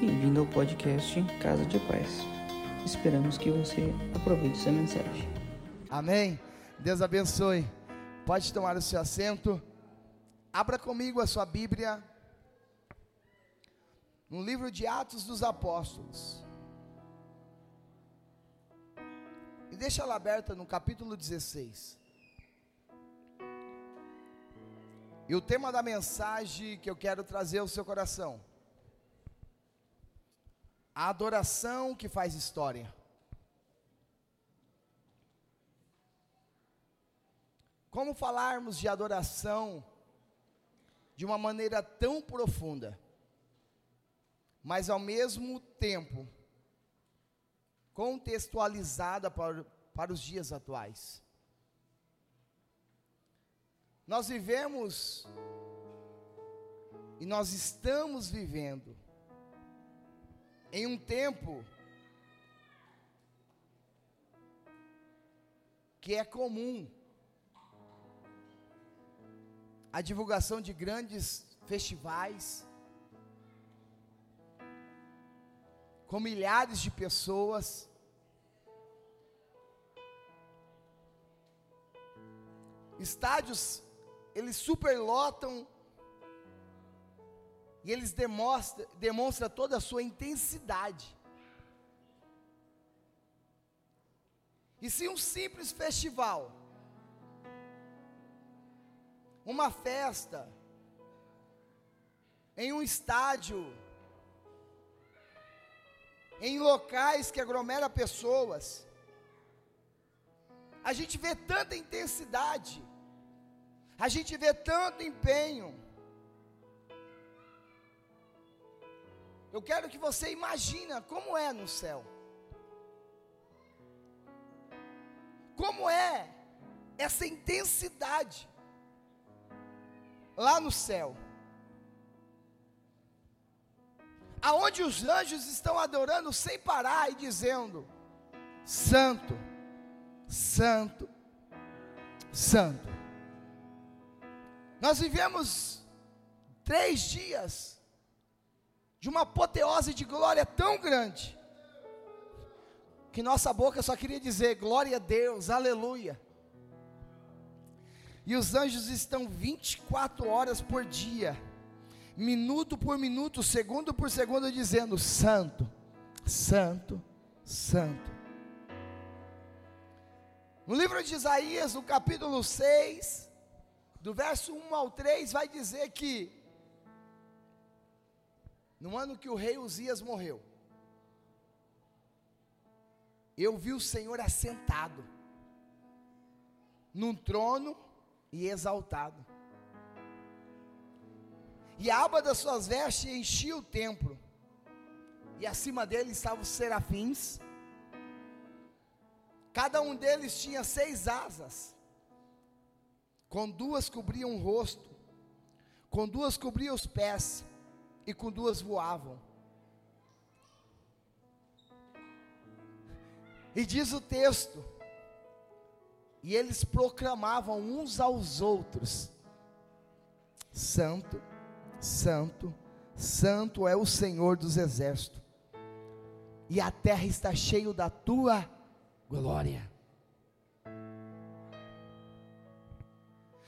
Bem-vindo ao podcast Casa de Paz. Esperamos que você aproveite essa mensagem. Amém. Deus abençoe. Pode tomar o seu assento. Abra comigo a sua Bíblia no livro de Atos dos Apóstolos. E deixa ela aberta no capítulo 16. E o tema da mensagem que eu quero trazer ao seu coração: a adoração que faz história. Como falarmos de adoração de uma maneira tão profunda, mas ao mesmo tempo contextualizada para, para os dias atuais? Nós vivemos e nós estamos vivendo em um tempo que é comum a divulgação de grandes festivais com milhares de pessoas estádios eles superlotam e eles demonstram, demonstram toda a sua intensidade. E se um simples festival, uma festa, em um estádio, em locais que aglomera pessoas, a gente vê tanta intensidade, a gente vê tanto empenho. Eu quero que você imagina como é no céu. Como é essa intensidade lá no céu. Aonde os anjos estão adorando sem parar e dizendo: Santo, Santo, Santo. Nós vivemos três dias de uma apoteose de glória tão grande, que nossa boca só queria dizer glória a Deus, aleluia. E os anjos estão 24 horas por dia, minuto por minuto, segundo por segundo, dizendo: Santo, Santo, Santo. No livro de Isaías, no capítulo 6, do verso 1 ao 3, vai dizer que, no ano que o rei Uzias morreu, eu vi o Senhor assentado, num trono e exaltado, e a aba das suas vestes enchia o templo, e acima dele estavam os serafins, cada um deles tinha seis asas, com duas cobriam o rosto, com duas cobriam os pés, e com duas voavam. E diz o texto, e eles proclamavam uns aos outros: Santo, Santo, Santo é o Senhor dos exércitos, e a terra está cheia da tua glória.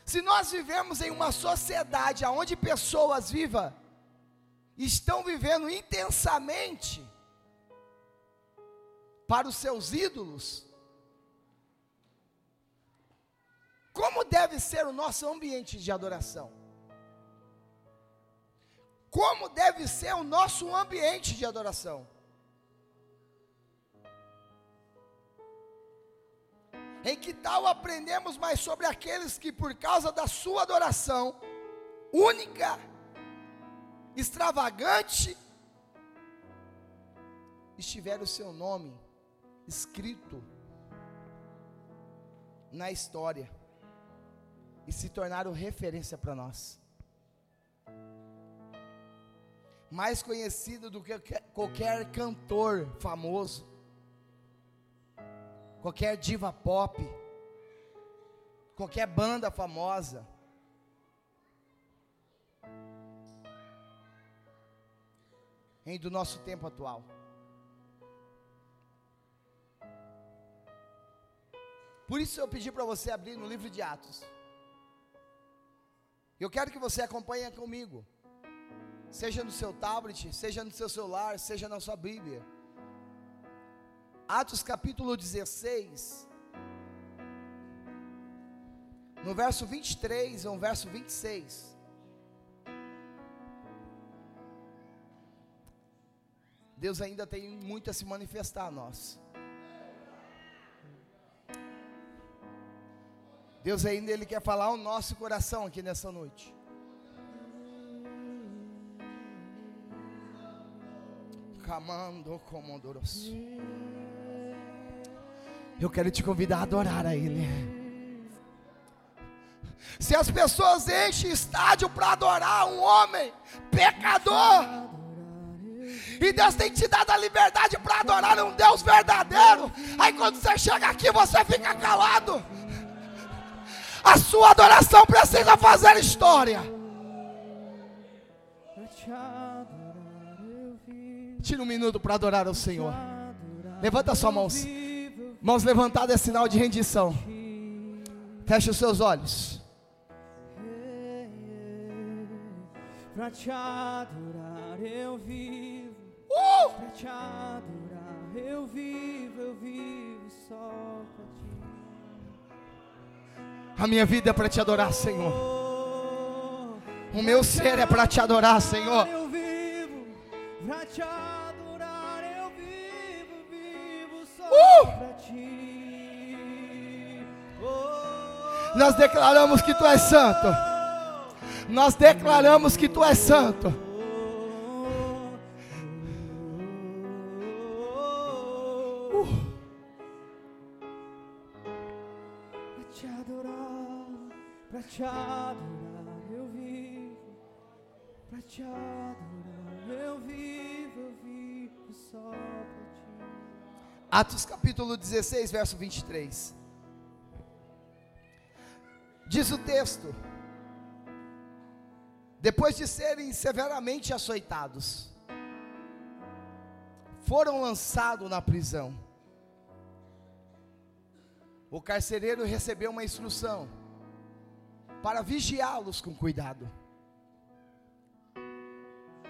Se nós vivemos em uma sociedade onde pessoas vivas estão vivendo intensamente para os seus ídolos, como deve ser o nosso ambiente de adoração? Como deve ser o nosso ambiente de adoração? Em que tal aprendemos mais sobre aqueles que, por causa da sua adoração única, extravagante, estiveram o seu nome escrito na história e se tornaram referência para nós. Mais conhecido do que qualquer cantor famoso, qualquer diva pop, qualquer banda famosa. Em do nosso tempo atual. Por isso eu pedi para você abrir no livro de Atos. Eu quero que você acompanhe comigo. Seja no seu tablet, seja no seu celular, seja na sua Bíblia. Atos capítulo 16. No verso 23 ou no verso 26. Deus ainda tem muito a se manifestar a nós. Deus ainda ele quer falar ao nosso coração aqui nessa noite. Camando comodoros. Eu quero te convidar a adorar a Ele. Se as pessoas enchem estádio para adorar um homem pecador, e Deus tem te dado a liberdade para adorar um Deus verdadeiro. Aí quando você chega aqui, você fica calado. A sua adoração precisa fazer história. Tira um minuto para adorar ao Senhor. Levanta suas mãos. Mãos levantadas é sinal de rendição. Feche os seus olhos. Pra te adorar eu vivo. Te adorar eu vivo, eu vivo só pra ti. A minha vida é para te adorar, Senhor. Oh, O meu ser é para te adorar, Senhor. Eu vivo pra te adorar, eu vivo, vivo só Uh! pra ti. Oh, Nós declaramos que tu és santo. Nós declaramos que tu és santo. Te adorar, eu vivo. Pra te adorar, eu vivo, eu vivo só pra ti. Atos capítulo 16, verso 23. Diz o texto: Depois de serem severamente açoitados, foram lançados na prisão. O carcereiro recebeu uma instrução para vigiá-los com cuidado.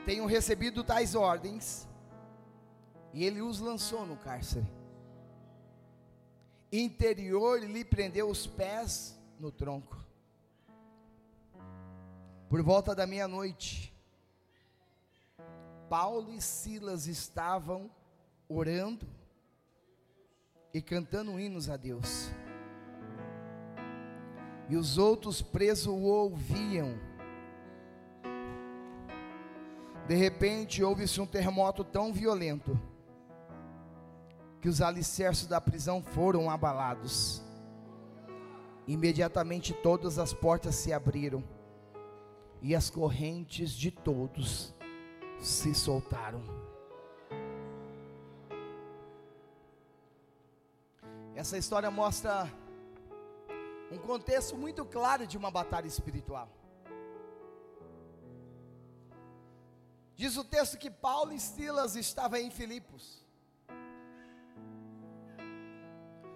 Tenham recebido tais ordens, e ele os lançou no cárcere. Interior lhe prendeu os pés no tronco. Por volta da meia-noite, Paulo e Silas estavam orando e cantando hinos a Deus. E os outros presos o ouviam. De repente, houve-se um terremoto tão violento que os alicerces da prisão foram abalados. Imediatamente todas as portas se abriram e as correntes de todos se soltaram. Essa história mostra um contexto muito claro de uma batalha espiritual. Diz o texto que Paulo e Silas estavam em Filipos.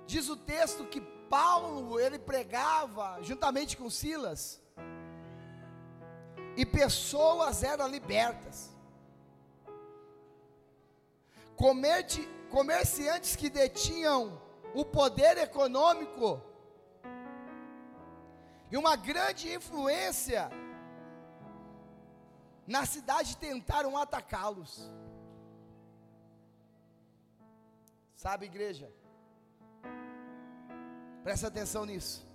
Diz o texto que Paulo, ele pregava juntamente com Silas. E pessoas eram libertas. Comerci- comerciantes que detinham o poder econômico e uma grande influência na cidade tentaram atacá-los. Sabe, igreja? Presta atenção nisso.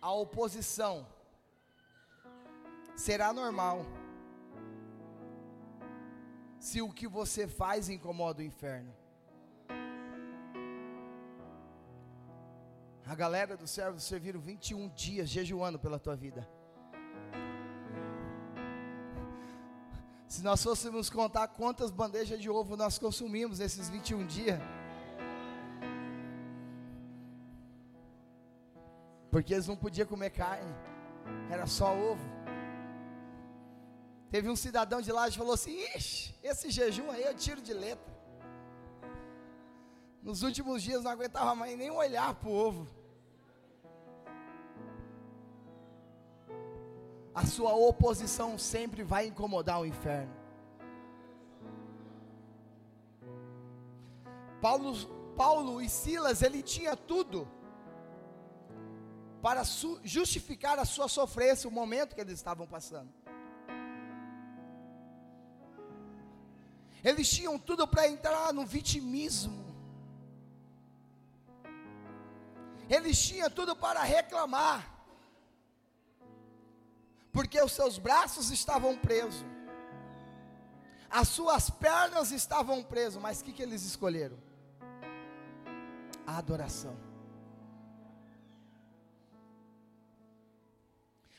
A oposição será normal se o que você faz incomoda o inferno. A galera do servo serviram 21 dias jejuando pela tua vida. Se nós fôssemos contar quantas bandejas de ovo nós consumimos nesses 21 dias, porque eles não podiam comer carne, era só ovo. Teve um cidadão de lá que falou assim: Ixi, esse jejum aí eu tiro de letra. Nos últimos dias não aguentava mais nem olhar para o ovo. A sua oposição sempre vai incomodar o inferno. Paulo, Paulo e Silas, ele tinha tudo para justificar a sua sofrência, o momento que eles estavam passando. Eles tinham tudo para entrar no vitimismo. Eles tinham tudo para reclamar. Porque os seus braços estavam presos. As suas pernas estavam presas. Mas o que, que eles escolheram? A adoração.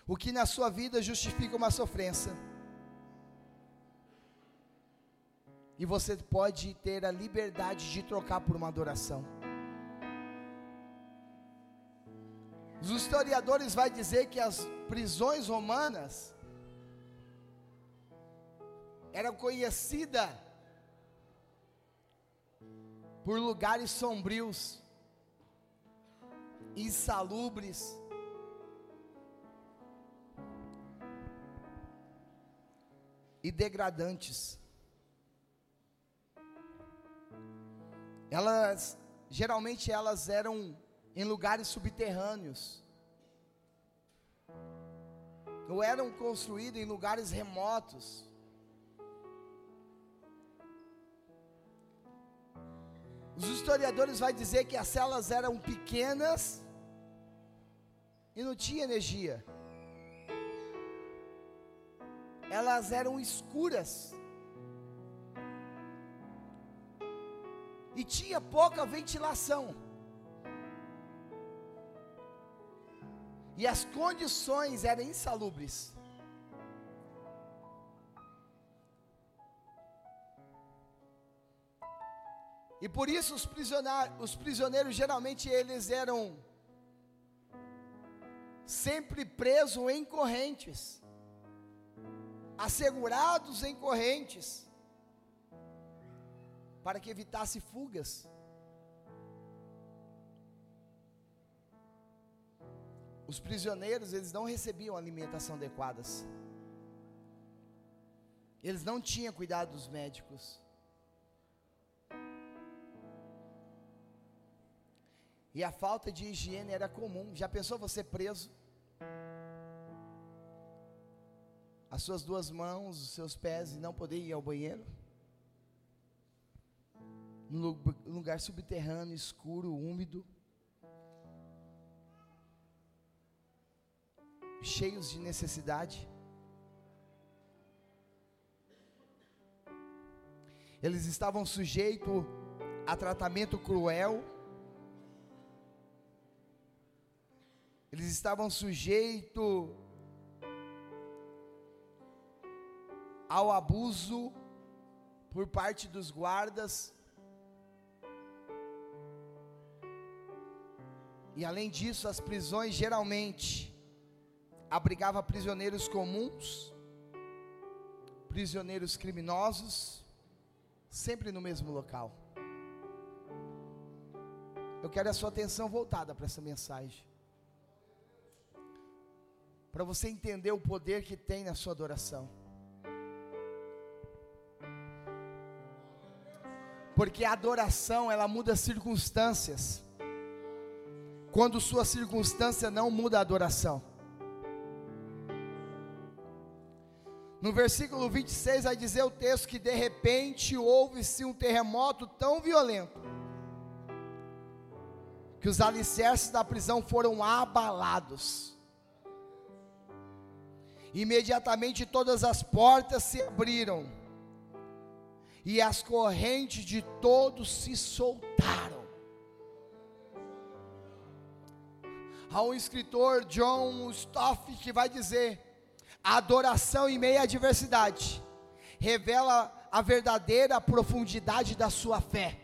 O que na sua vida justifica uma sofrência E você pode ter a liberdade de trocar por uma adoração. Os historiadores vão dizer que as prisões romanas eram conhecidas por lugares sombrios, insalubres, e degradantes. Elas, geralmente elas eram em lugares subterrâneos. Ou eram construídas em lugares remotos. Os historiadores vão dizer que as celas eram pequenas e não tinha energia. Elas eram escuras. e tinha pouca ventilação. E as condições eram insalubres. E por isso os prisioneiros, os prisioneiros geralmente eles eram sempre presos em correntes, assegurados em correntes para que evitasse fugas. Os prisioneiros, eles não recebiam alimentação adequadas. Eles não tinham cuidado dos médicos. E a falta de higiene era comum. Já pensou você preso? As suas duas mãos, os seus pés e não poder ir ao banheiro? num lugar subterrâneo, escuro, úmido, cheios de necessidade. Eles estavam sujeitos a tratamento cruel. Eles estavam sujeitos ao abuso por parte dos guardas. E além disso, as prisões geralmente abrigavam prisioneiros comuns, prisioneiros criminosos, sempre no mesmo local. Eu quero a sua atenção voltada para essa mensagem. Para você entender o poder que tem na sua adoração. Porque a adoração, ela muda circunstâncias quando sua circunstância não muda a adoração. No versículo 26 vai dizer o texto que de repente houve-se um terremoto tão violento que os alicerces da prisão foram abalados. Imediatamente todas as portas se abriram e as correntes de todos se soltaram. Há um escritor, John Stoff, que vai dizer: a adoração em meio à adversidade revela a verdadeira profundidade da sua fé.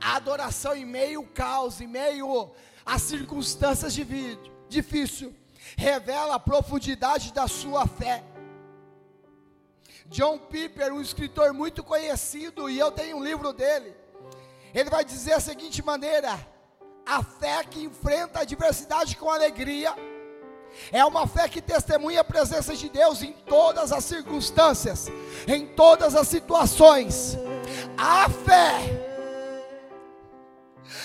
A adoração em meio ao caos, em meio às circunstâncias de vida difícil, revela a profundidade da sua fé. John Piper, um escritor muito conhecido, e eu tenho um livro dele. Ele vai dizer a seguinte maneira: a fé que enfrenta a adversidade com alegria é uma fé que testemunha a presença de Deus em todas as circunstâncias, em todas as situações. A fé,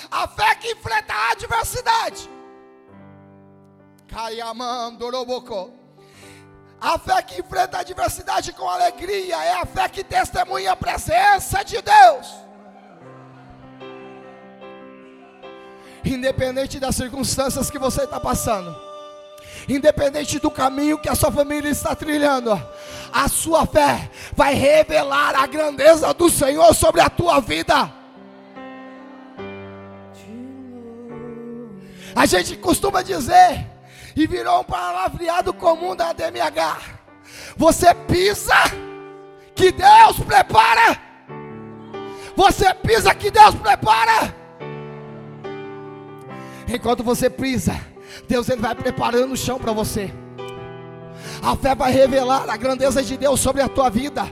a fé que enfrenta a adversidade. A fé que enfrenta a adversidade com alegria é a fé que testemunha a presença de Deus. Independente das circunstâncias que você está passando, independente do caminho que a sua família está trilhando, a sua fé vai revelar a grandeza do Senhor sobre a tua vida. A gente costuma dizer, e virou um palavreado comum da DMH: você pisa, que Deus prepara. Você pisa, que Deus prepara. Enquanto você pisa, Deus ele vai preparando o chão para você. A fé vai revelar a grandeza de Deus sobre a tua vida.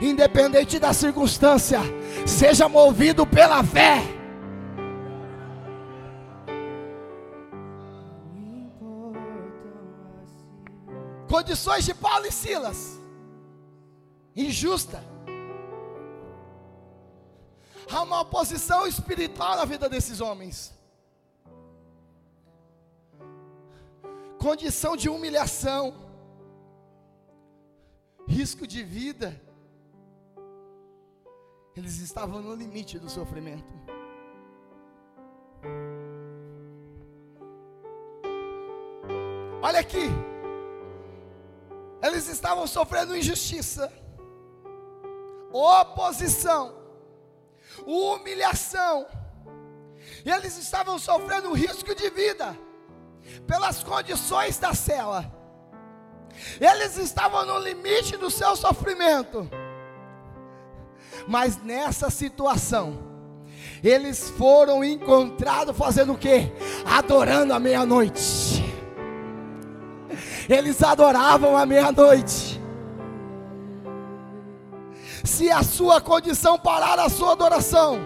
Independente da circunstância, seja movido pela fé. Condições de Paulo e Silas. Injusta. Há uma oposição espiritual na vida desses homens. Condição de humilhação, risco de vida, eles estavam no limite do sofrimento. Olha aqui, eles estavam sofrendo injustiça, oposição, humilhação, e eles estavam sofrendo risco de vida pelas condições da cela. Eles estavam no limite do seu sofrimento. Mas nessa situação, eles foram encontrados fazendo o que? Adorando a meia-noite. Eles adoravam a meia-noite. Se a sua condição parar a sua adoração,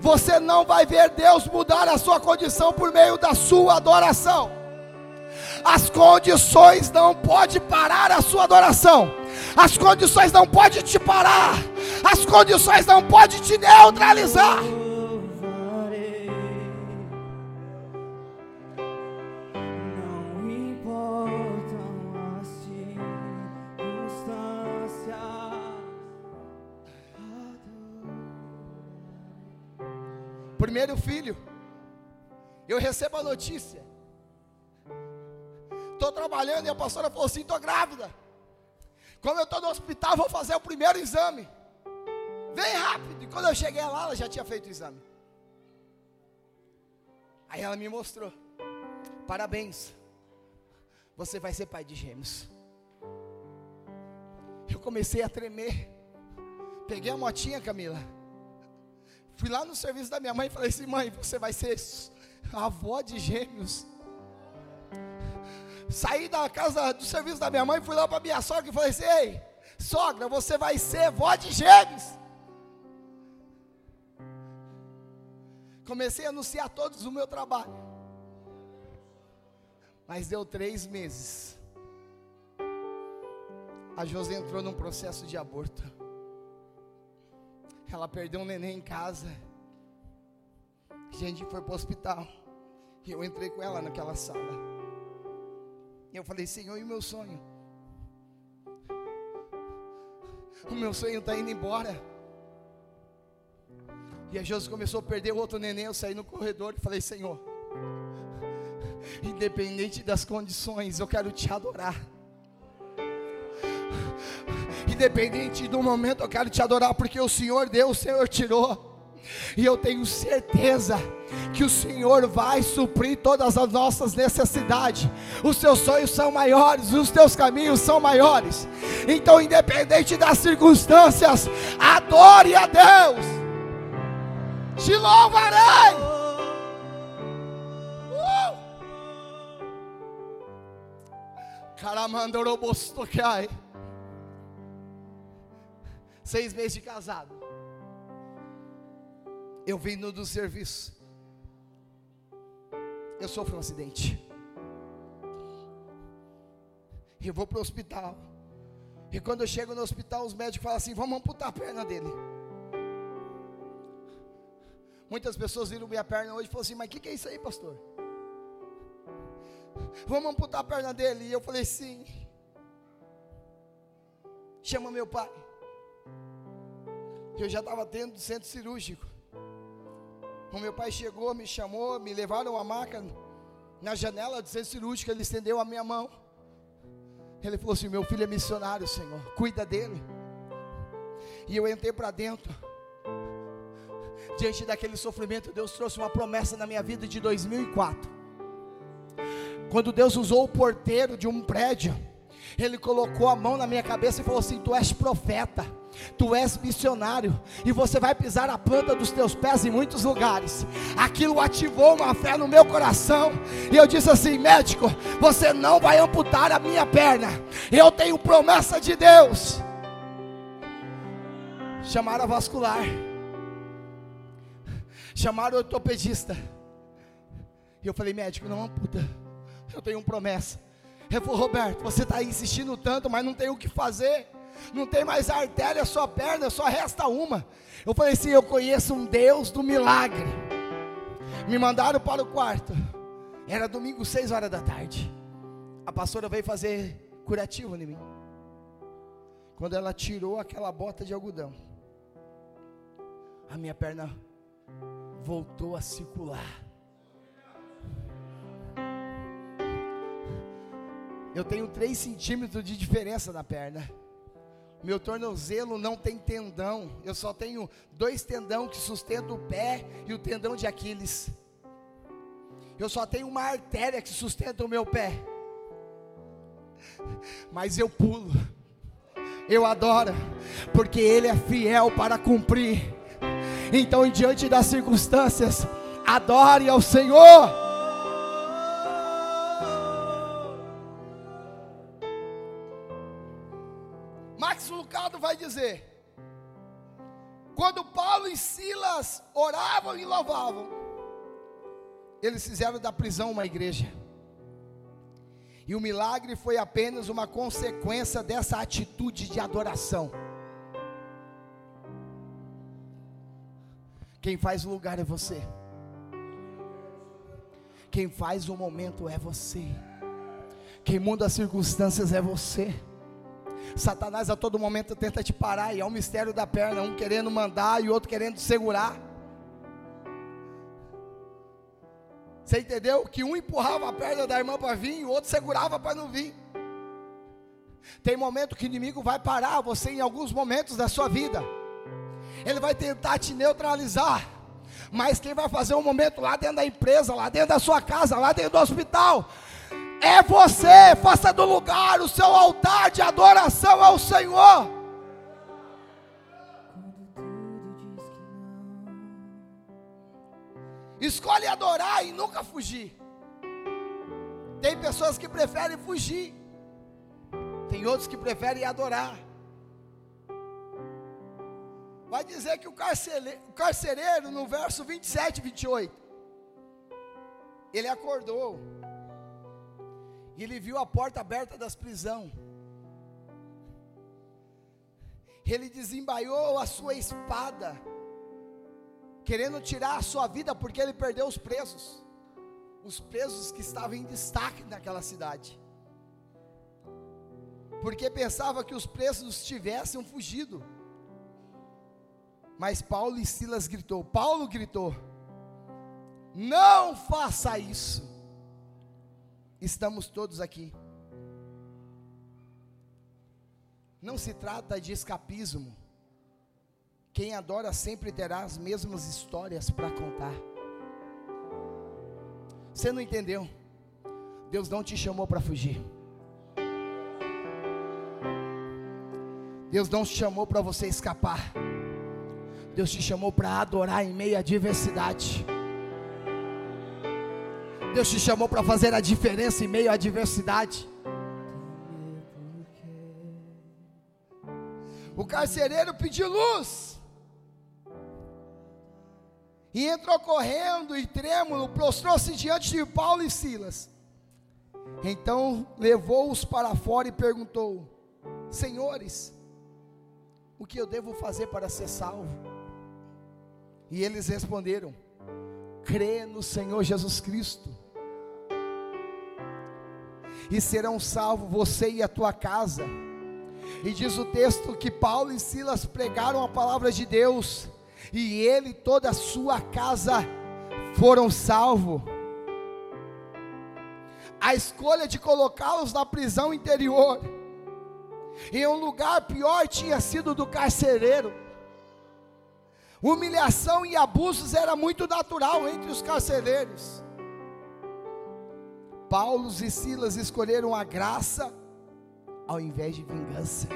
você não vai ver Deus mudar a sua condição por meio da sua adoração. As condições não podem parar a sua adoração. As condições não podem te parar. As condições não podem te neutralizar. Primeiro filho, eu recebo a notícia. Estou trabalhando e a pastora falou assim: estou grávida. Quando eu estou no hospital, vou fazer o primeiro exame. Vem rápido. E quando eu cheguei lá, ela já tinha feito o exame. Aí ela me mostrou: Parabéns, você vai ser pai de gêmeos. Eu comecei a tremer. Peguei a motinha, Camila Fui lá no serviço da minha mãe e falei assim: mãe, você vai ser avó de gêmeos. Saí da casa do serviço da minha mãe, fui lá para minha sogra e falei assim: ei, sogra, você vai ser avó de gêmeos. Comecei a anunciar todos o meu trabalho. Mas deu três meses. A José entrou num processo de aborto. Ela perdeu um neném em casa. A gente foi para o hospital. E eu entrei com ela naquela sala. E eu falei, Senhor, e o meu sonho? O meu sonho está indo embora. E a Jesus começou a perder o outro neném. Eu saí no corredor e falei, Senhor, independente das condições, eu quero te adorar. Independente do momento, eu quero te adorar, porque o Senhor deu, o Senhor tirou. E eu tenho certeza que o Senhor vai suprir todas as nossas necessidades. Os seus sonhos são maiores, os teus caminhos são maiores. Então, independente das circunstâncias, adore a Deus. Te louvarei. Uh! Caramandorobostokai. Seis meses de casado. Eu vindo do serviço. Eu sofro um acidente. Eu vou para o hospital. E quando eu chego no hospital, os médicos falam assim: vamos amputar a perna dele. Muitas pessoas viram minha perna hoje e falaram assim: mas o que, que é isso aí, pastor? Vamos amputar a perna dele. E eu falei: sim. Chama meu pai. Eu já estava tendo centro cirúrgico. O meu pai chegou, me chamou, me levaram a maca na janela do centro cirúrgico. Ele estendeu a minha mão. Ele falou assim: Meu filho é missionário, Senhor, cuida dele. E eu entrei para dentro. Diante daquele sofrimento, Deus trouxe uma promessa na minha vida de 2004. Quando Deus usou o porteiro de um prédio, Ele colocou a mão na minha cabeça e falou assim: Tu és profeta. Tu és missionário e você vai pisar a planta dos teus pés em muitos lugares. Aquilo ativou uma fé no meu coração e eu disse assim: médico, você não vai amputar a minha perna. Eu tenho promessa de Deus. Chamaram a vascular, chamaram o ortopedista. E eu falei: médico, não amputa. Eu tenho promessa. Ele falou: Roberto, você está insistindo tanto, mas não tem o que fazer não tem mais artéria, só perna, só resta uma. Eu falei assim: eu conheço um Deus do milagre. Me mandaram para o quarto. Era domingo, seis horas da tarde. A pastora veio fazer curativo em mim. Quando ela tirou aquela bota de algodão, a minha perna voltou a circular. Eu tenho 3 centímetros de diferença na perna. Meu tornozelo não tem tendão. Eu só tenho dois tendão que sustentam o pé e o tendão de Aquiles. Eu só tenho uma artéria que sustenta o meu pé. Mas eu pulo. Eu adoro, porque ele é fiel para cumprir. Então, diante das circunstâncias, adore ao Senhor. Dizer: quando Paulo e Silas oravam e louvavam, eles fizeram da prisão uma igreja. E o milagre foi apenas uma consequência dessa atitude de adoração. Quem faz o lugar é você. Quem faz o momento é você. Quem muda as circunstâncias é você. Satanás a todo momento tenta te parar, e é o mistério da perna, um querendo mandar e outro querendo segurar. Você entendeu? Que um empurrava a perna da irmã para vir, e o outro segurava para não vir. Tem momento que o inimigo vai parar você em alguns momentos da sua vida. Ele vai tentar te neutralizar. Mas quem vai fazer um momento lá dentro da empresa, lá dentro da sua casa, lá dentro do hospital, é você, faça do lugar o seu altar de adoração ao Senhor. Escolhe adorar e nunca fugir. Tem pessoas que preferem fugir, tem outros que preferem adorar. Vai dizer que o carcereiro, o carcereiro no verso 27 e 28, ele acordou e ele viu a porta aberta das prisão. Ele desembaiou a sua espada, querendo tirar a sua vida, porque ele perdeu os presos, os presos que estavam em destaque naquela cidade, porque pensava que os presos tivessem fugido. Mas Paulo e Silas gritou, Paulo gritou: Não faça isso estamos todos aqui. Não se trata de escapismo. Quem adora sempre terá as mesmas histórias para contar. Você não entendeu? Deus não te chamou para fugir. Deus não te chamou para você escapar. Deus te chamou para adorar em meio à diversidade. Deus te chamou para fazer a diferença em meio à adversidade. O carcereiro pediu luz. E entrou correndo e trêmulo, prostrou-se diante de Paulo e Silas. Então levou-os para fora e perguntou: Senhores, o que eu devo fazer para ser salvo? E eles responderam: Crê no Senhor Jesus Cristo, e serão salvos você e a tua casa. E diz o texto que Paulo e Silas pregaram a palavra de Deus, e ele e toda a sua casa foram salvos. A escolha de colocá-los na prisão interior, em um lugar pior, tinha sido do carcereiro. Humilhação e abusos era muito natural entre os carcereiros. Paulo e Silas escolheram a graça ao invés de vingança.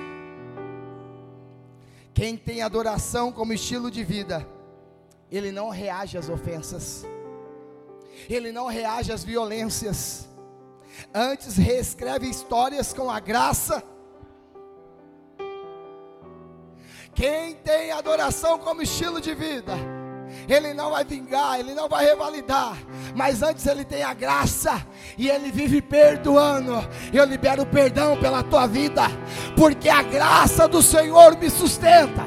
Quem tem adoração como estilo de vida, ele não reage às ofensas, ele não reage às violências, antes reescreve histórias com a graça. Quem tem adoração como estilo de vida, ele não vai vingar, ele não vai revalidar, mas antes ele tem a graça e ele vive perdoando. Eu libero perdão pela tua vida, porque a graça do Senhor me sustenta.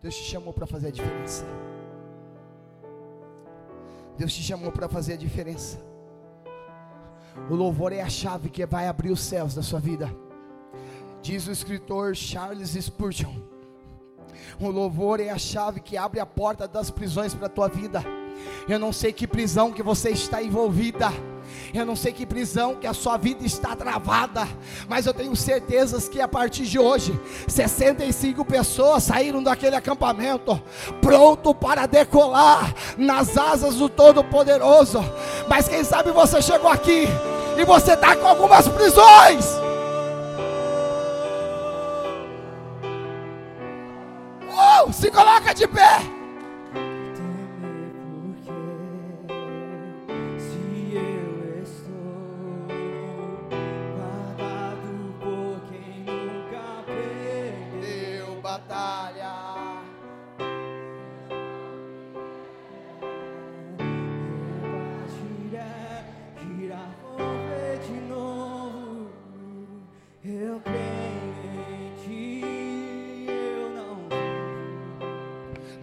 Deus te chamou para fazer a diferença. Deus te chamou para fazer a diferença. O louvor é a chave que vai abrir os céus da sua vida. Diz o escritor Charles Spurgeon. O louvor é a chave que abre a porta das prisões para a tua vida. Eu não sei que prisão que você está envolvida. Eu não sei que prisão que a sua vida está travada, mas eu tenho certezas que a partir de hoje, 65 pessoas saíram daquele acampamento, pronto para decolar nas asas do Todo-Poderoso. Mas quem sabe você chegou aqui e você está com algumas prisões. Se coloca de pé.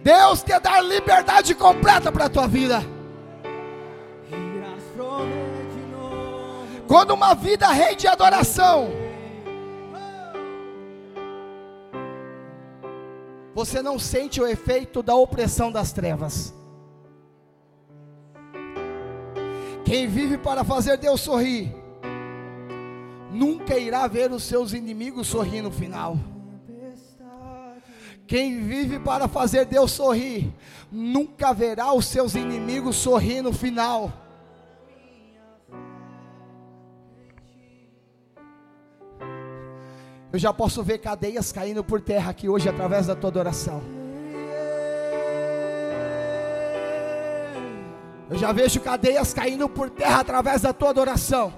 Deus quer dar liberdade completa para a tua vida. Quando uma vida rende adoração, você não sente o efeito da opressão das trevas. Quem vive para fazer Deus sorrir, nunca irá ver os seus inimigos sorrir no final. Quem vive para fazer Deus sorrir, nunca verá os seus inimigos sorrir no final. Eu já posso ver cadeias caindo por terra aqui hoje através da tua adoração. Eu já vejo cadeias caindo por terra através da tua adoração.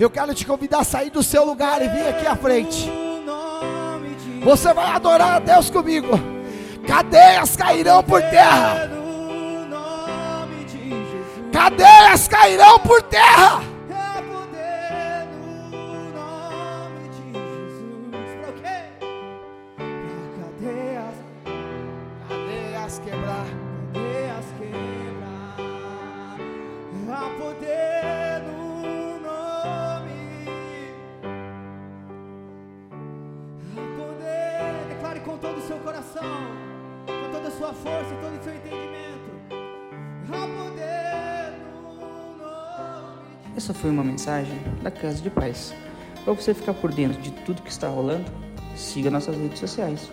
Eu quero te convidar a sair do seu lugar e vir aqui à frente. Você vai adorar a Deus comigo. Cadeias cairão por terra. Cadeias cairão por terra. Foi uma mensagem da Casa de Paz. Para você ficar por dentro de tudo que está rolando, siga nossas redes sociais.